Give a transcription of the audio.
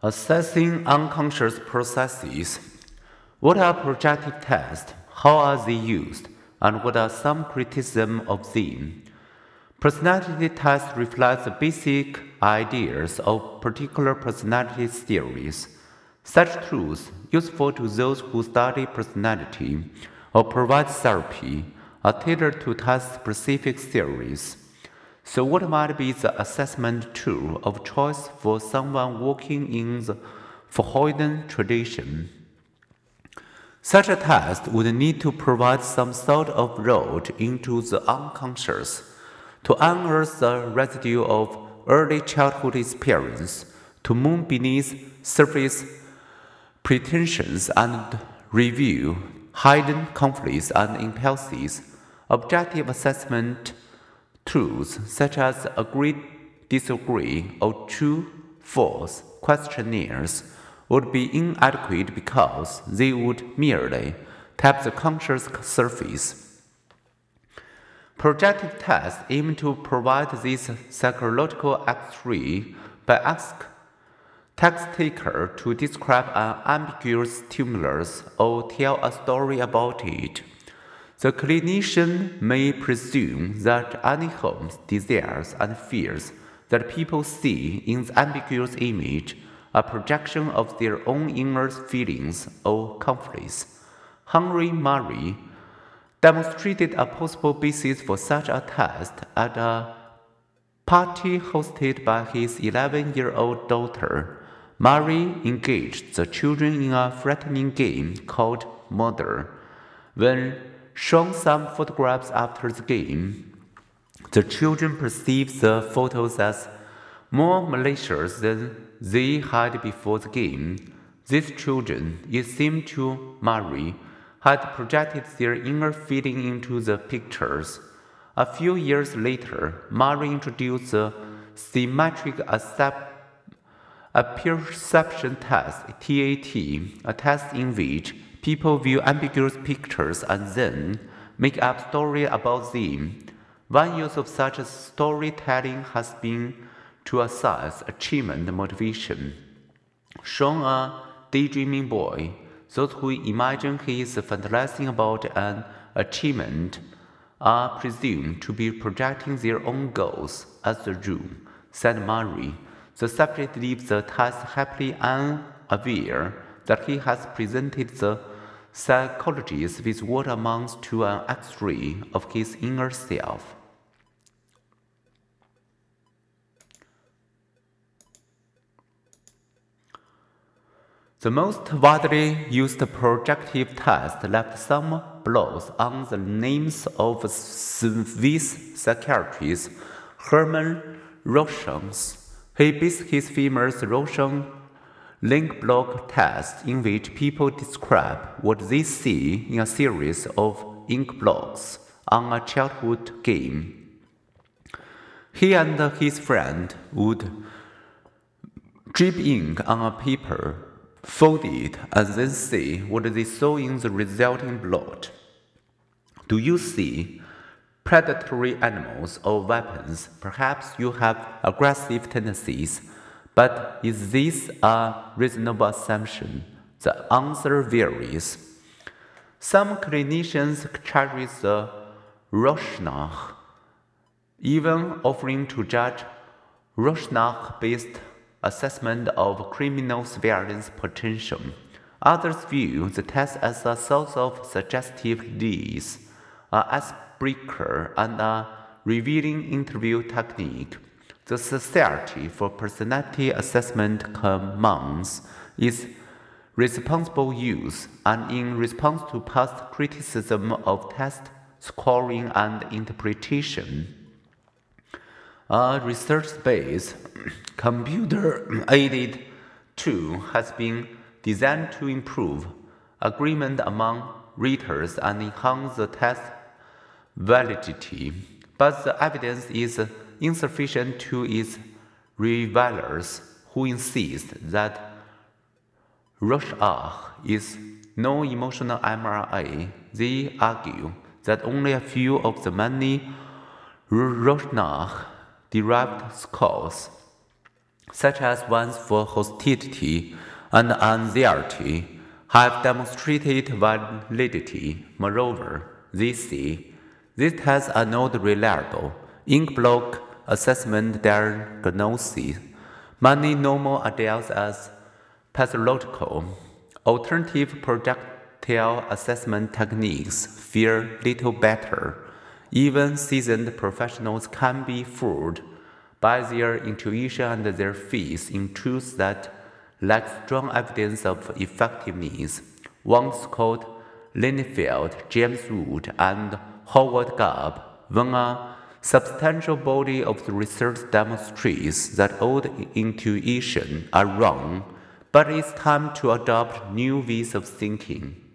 Assessing unconscious processes. What are projective tests? How are they used? And what are some criticism of them? Personality tests reflect the basic ideas of particular personality theories. Such tools, useful to those who study personality or provide therapy, are tailored to test specific theories. So, what might be the assessment tool of choice for someone working in the Freudian tradition? Such a test would need to provide some sort of road into the unconscious to unearth the residue of early childhood experience, to moon beneath surface pretensions and review hidden conflicts and impulses. Objective assessment Tools such as agree, disagree, or true, false questionnaires would be inadequate because they would merely tap the conscious surface. Projective tests aim to provide this psychological X-ray by asking text taker to describe an ambiguous stimulus or tell a story about it. The clinician may presume that any hopes, desires, and fears that people see in the ambiguous image are projection of their own inner feelings or conflicts. Henry Murray demonstrated a possible basis for such a test at a party hosted by his 11 year old daughter. Murray engaged the children in a frightening game called Murder. When shown some photographs after the game. The children perceived the photos as more malicious than they had before the game. These children, it seemed to Murray, had projected their inner feeling into the pictures. A few years later, Murray introduced the symmetric a perception test, TAT, a test in which People view ambiguous pictures and then make up story about them. One use of such storytelling has been to assess achievement motivation. Shown a daydreaming boy, those who imagine he is fantasizing about an achievement are presumed to be projecting their own goals as the rule, said Murray. The subject leaves the task happily unaware that he has presented the psychologist with what amounts to an x ray of his inner self. The most widely used projective test left some blows on the names of Swiss psychiatrist Hermann Rorschach. He based his famous Rorschach inkblot test in which people describe what they see in a series of inkblots on a childhood game. He and his friend would drip ink on a paper, fold it, and then see what they saw in the resulting blot. Do you see predatory animals or weapons? Perhaps you have aggressive tendencies but is this a reasonable assumption? The answer varies. Some clinicians charge the Rorschach, even offering to judge Rorschach based assessment of criminals' violence potential. Others view the test as a source of suggestive leads, a icebreaker, and a revealing interview technique. The Society for Personality Assessment commands its responsible use and in response to past criticism of test scoring and interpretation. A research-based computer-aided tool has been designed to improve agreement among readers and enhance the test validity, but the evidence is insufficient to its revilers who insist that Rorschach is no emotional MRI. They argue that only a few of the many Rorschach derived scores such as ones for hostility and anxiety, have demonstrated validity. Moreover, they say these tests are not reliable. Inkblot assessment diagnosis many normal adults as pathological. Alternative projective assessment techniques fare little better. Even seasoned professionals can be fooled by their intuition and their faith in truths that lack strong evidence of effectiveness. Once called Lilienfeld, James Wood, and Howard Garb, when a substantial body of the research demonstrates that old intuitions are wrong, but it's time to adopt new ways of thinking.